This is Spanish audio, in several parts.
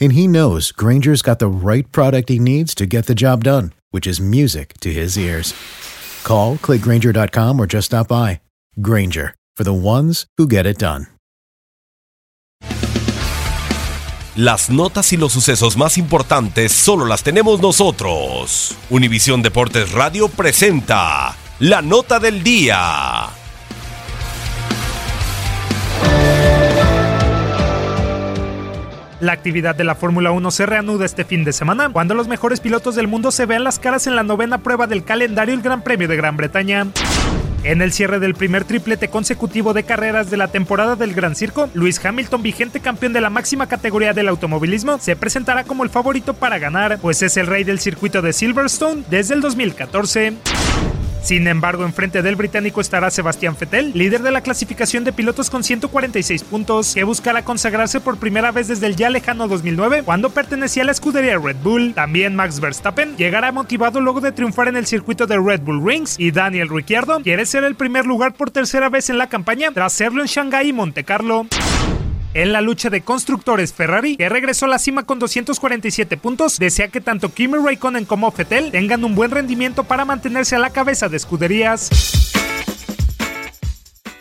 And he knows Granger's got the right product he needs to get the job done, which is music to his ears. Call, clickgranger.com, or just stop by. Granger, for the ones who get it done. Las notas y los sucesos más importantes solo las tenemos nosotros. Univisión Deportes Radio presenta la nota del día. La actividad de la Fórmula 1 se reanuda este fin de semana, cuando los mejores pilotos del mundo se vean las caras en la novena prueba del calendario el Gran Premio de Gran Bretaña. En el cierre del primer triplete consecutivo de carreras de la temporada del Gran Circo, Luis Hamilton, vigente campeón de la máxima categoría del automovilismo, se presentará como el favorito para ganar, pues es el rey del circuito de Silverstone desde el 2014. Sin embargo, enfrente del británico estará Sebastián Vettel, líder de la clasificación de pilotos con 146 puntos, que buscará consagrarse por primera vez desde el ya lejano 2009, cuando pertenecía a la escudería Red Bull. También Max Verstappen llegará motivado luego de triunfar en el circuito de Red Bull Rings, y Daniel Ricciardo quiere ser el primer lugar por tercera vez en la campaña, tras serlo en Shanghái y Monte Carlo. En la lucha de constructores, Ferrari, que regresó a la cima con 247 puntos, desea que tanto Kimi Raikkonen como Vettel tengan un buen rendimiento para mantenerse a la cabeza de escuderías.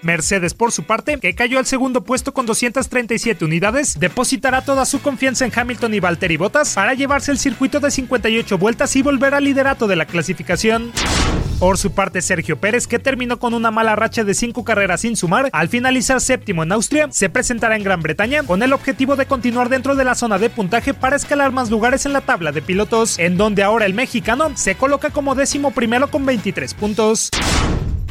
Mercedes, por su parte, que cayó al segundo puesto con 237 unidades, depositará toda su confianza en Hamilton y Valtteri Bottas para llevarse el circuito de 58 vueltas y volver al liderato de la clasificación. Por su parte, Sergio Pérez, que terminó con una mala racha de 5 carreras sin sumar, al finalizar séptimo en Austria, se presentará en Gran Bretaña con el objetivo de continuar dentro de la zona de puntaje para escalar más lugares en la tabla de pilotos, en donde ahora el mexicano se coloca como décimo primero con 23 puntos.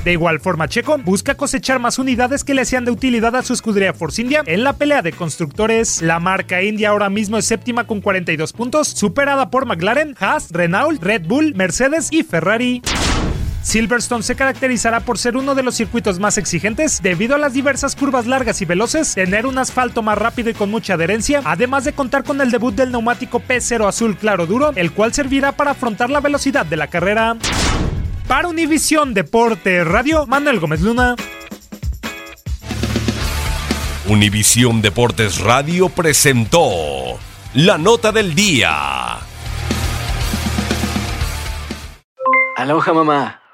De igual forma, Checo busca cosechar más unidades que le sean de utilidad a su escudería Force India en la pelea de constructores. La marca India ahora mismo es séptima con 42 puntos, superada por McLaren, Haas, Renault, Red Bull, Mercedes y Ferrari. Silverstone se caracterizará por ser uno de los circuitos más exigentes debido a las diversas curvas largas y veloces, tener un asfalto más rápido y con mucha adherencia, además de contar con el debut del neumático P0 azul claro duro, el cual servirá para afrontar la velocidad de la carrera. Para Univisión Deporte Radio, Manuel Gómez Luna. Univisión Deportes Radio presentó la nota del día. Aloha mamá.